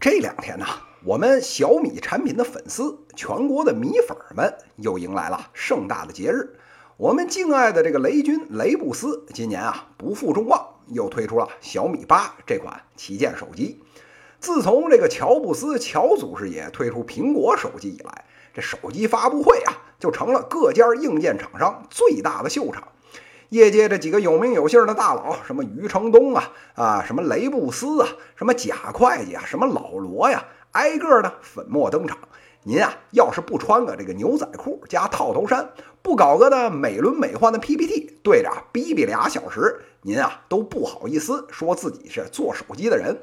这两天呢，我们小米产品的粉丝，全国的米粉们又迎来了盛大的节日。我们敬爱的这个雷军雷布斯，今年啊不负众望，又推出了小米八这款旗舰手机。自从这个乔布斯乔祖师爷推出苹果手机以来，这手机发布会啊就成了各家硬件厂商最大的秀场。业界这几个有名有姓的大佬，什么余承东啊啊，什么雷布斯啊，什么贾会计啊，什么老罗呀，挨个的粉墨登场。您啊，要是不穿个这个牛仔裤加套头衫，不搞个的美轮美奂的 PPT，对着啊逼逼俩小时，您啊都不好意思说自己是做手机的人。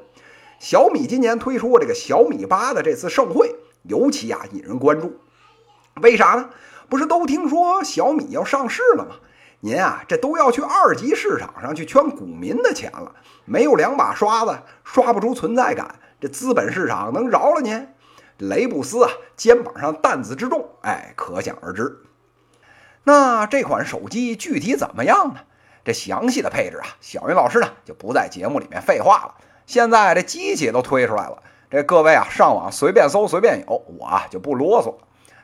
小米今年推出这个小米八的这次盛会，尤其啊引人关注。为啥呢？不是都听说小米要上市了吗？您啊，这都要去二级市场上去圈股民的钱了，没有两把刷子刷不出存在感，这资本市场能饶了您？雷布斯啊，肩膀上担子之重，哎，可想而知。那这款手机具体怎么样呢？这详细的配置啊，小云老师呢就不在节目里面废话了。现在这机器都推出来了，这各位啊上网随便搜随便有，我啊就不啰嗦。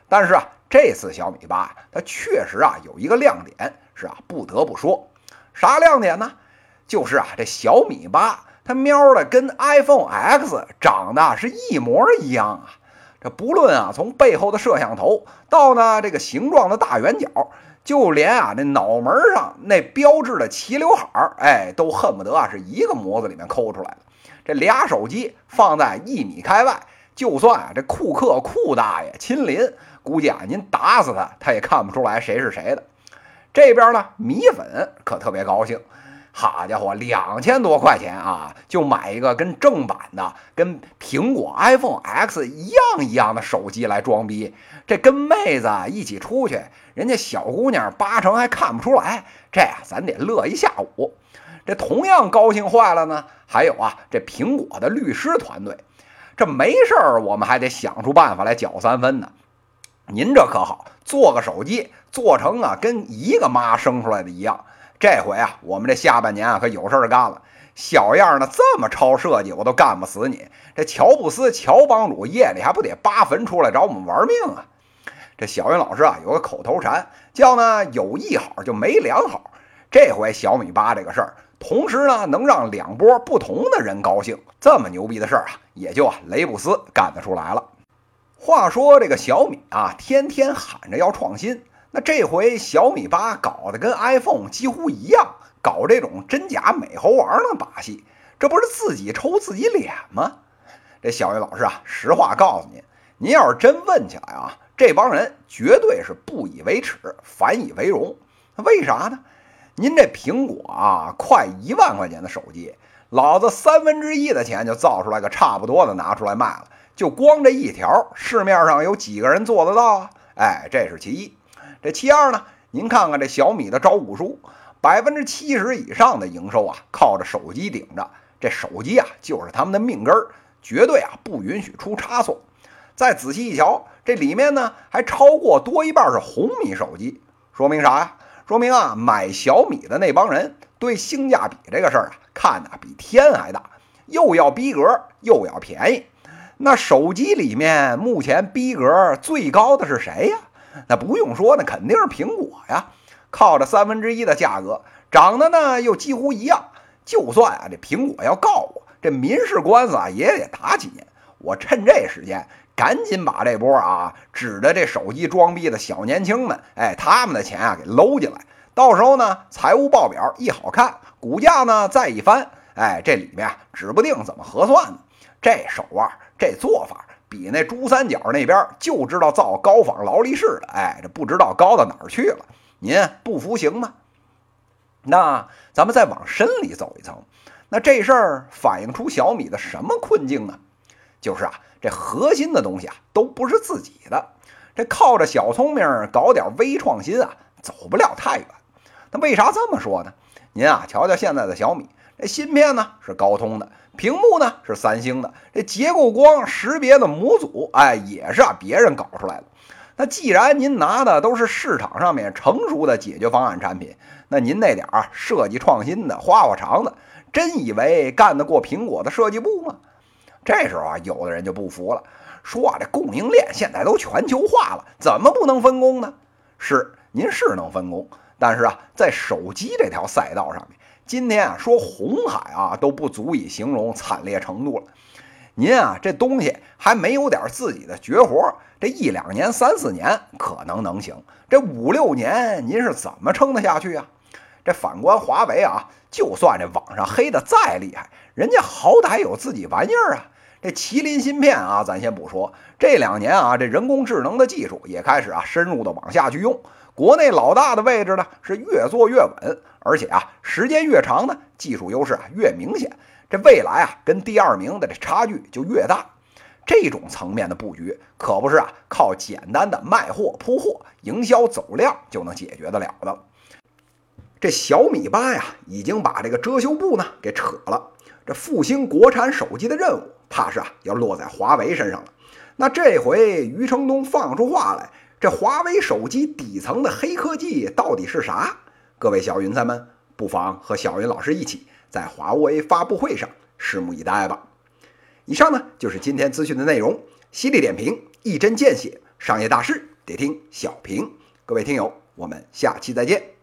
但是啊，这次小米八它确实啊有一个亮点。是啊，不得不说，啥亮点呢？就是啊，这小米八它喵的跟 iPhone X 长得是一模一样啊！这不论啊，从背后的摄像头到呢这个形状的大圆角，就连啊那脑门上那标志的齐刘海儿，哎，都恨不得啊是一个模子里面抠出来的。这俩手机放在一米开外，就算啊这库克库大爷亲临，估计啊您打死他，他也看不出来谁是谁的。这边呢，米粉可特别高兴，好家伙，两千多块钱啊，就买一个跟正版的、跟苹果 iPhone X 一样一样的手机来装逼。这跟妹子一起出去，人家小姑娘八成还看不出来。这呀，咱得乐一下午。这同样高兴坏了呢，还有啊，这苹果的律师团队，这没事儿，我们还得想出办法来搅三分呢。您这可好，做个手机做成啊，跟一个妈生出来的一样。这回啊，我们这下半年啊，可有事儿干了。小样儿呢这么超设计，我都干不死你。这乔布斯乔帮主夜里还不得扒坟出来找我们玩命啊？这小云老师啊，有个口头禅，叫呢有一好就没两好。这回小米八这个事儿，同时呢能让两波不同的人高兴，这么牛逼的事儿啊，也就啊雷布斯干得出来了。话说这个小米啊，天天喊着要创新，那这回小米八搞得跟 iPhone 几乎一样，搞这种真假美猴王的把戏，这不是自己抽自己脸吗？这小云老师啊，实话告诉您，您要是真问起来啊，这帮人绝对是不以为耻，反以为荣。为啥呢？您这苹果啊，快一万块钱的手机，老子三分之一的钱就造出来个差不多的拿出来卖了。就光这一条，市面上有几个人做得到啊？哎，这是其一。这其二呢？您看看这小米的招股书，百分之七十以上的营收啊，靠着手机顶着。这手机啊，就是他们的命根儿，绝对啊不允许出差错。再仔细一瞧，这里面呢还超过多一半是红米手机，说明啥呀？说明啊，买小米的那帮人对性价比这个事儿啊，看的比天还大，又要逼格，又要便宜。那手机里面目前逼格最高的是谁呀？那不用说，那肯定是苹果呀！靠着三分之一的价格，长得呢又几乎一样。就算啊这苹果要告我，这民事官司啊也得打几年。我趁这时间，赶紧把这波啊指着这手机装逼的小年轻们，哎，他们的钱啊给搂进来。到时候呢，财务报表一好看，股价呢再一翻，哎，这里面指不定怎么核算呢。这手腕。这做法比那珠三角那边就知道造高仿劳力士的，哎，这不知道高到哪儿去了。您不服行吗？那咱们再往深里走一层，那这事儿反映出小米的什么困境呢？就是啊，这核心的东西啊都不是自己的，这靠着小聪明搞点微创新啊，走不了太远。那为啥这么说呢？您啊，瞧瞧现在的小米，这芯片呢是高通的。屏幕呢是三星的，这结构光识别的模组，哎，也是啊别人搞出来的。那既然您拿的都是市场上面成熟的解决方案产品，那您那点儿设计创新的花花肠子，真以为干得过苹果的设计部吗？这时候啊，有的人就不服了，说啊，这供应链现在都全球化了，怎么不能分工呢？是，您是能分工，但是啊，在手机这条赛道上面，今天啊说红海啊都不足以形容惨烈程度了。您啊这东西还没有点自己的绝活，这一两年、三四年可能能行，这五六年您是怎么撑得下去啊？这反观华为啊，就算这网上黑的再厉害，人家好歹有自己玩意儿啊。这麒麟芯片啊，咱先不说，这两年啊，这人工智能的技术也开始啊深入的往下去用。国内老大的位置呢是越做越稳，而且啊时间越长呢，技术优势啊越明显。这未来啊跟第二名的这差距就越大。这种层面的布局可不是啊靠简单的卖货铺货、营销走量就能解决得了的。这小米八呀，已经把这个遮羞布呢给扯了。这复兴国产手机的任务，怕是啊要落在华为身上了。那这回余承东放出话来，这华为手机底层的黑科技到底是啥？各位小云彩们，不妨和小云老师一起在华为发布会上拭目以待吧。以上呢就是今天资讯的内容，犀利点评，一针见血，商业大事得听小平。各位听友，我们下期再见。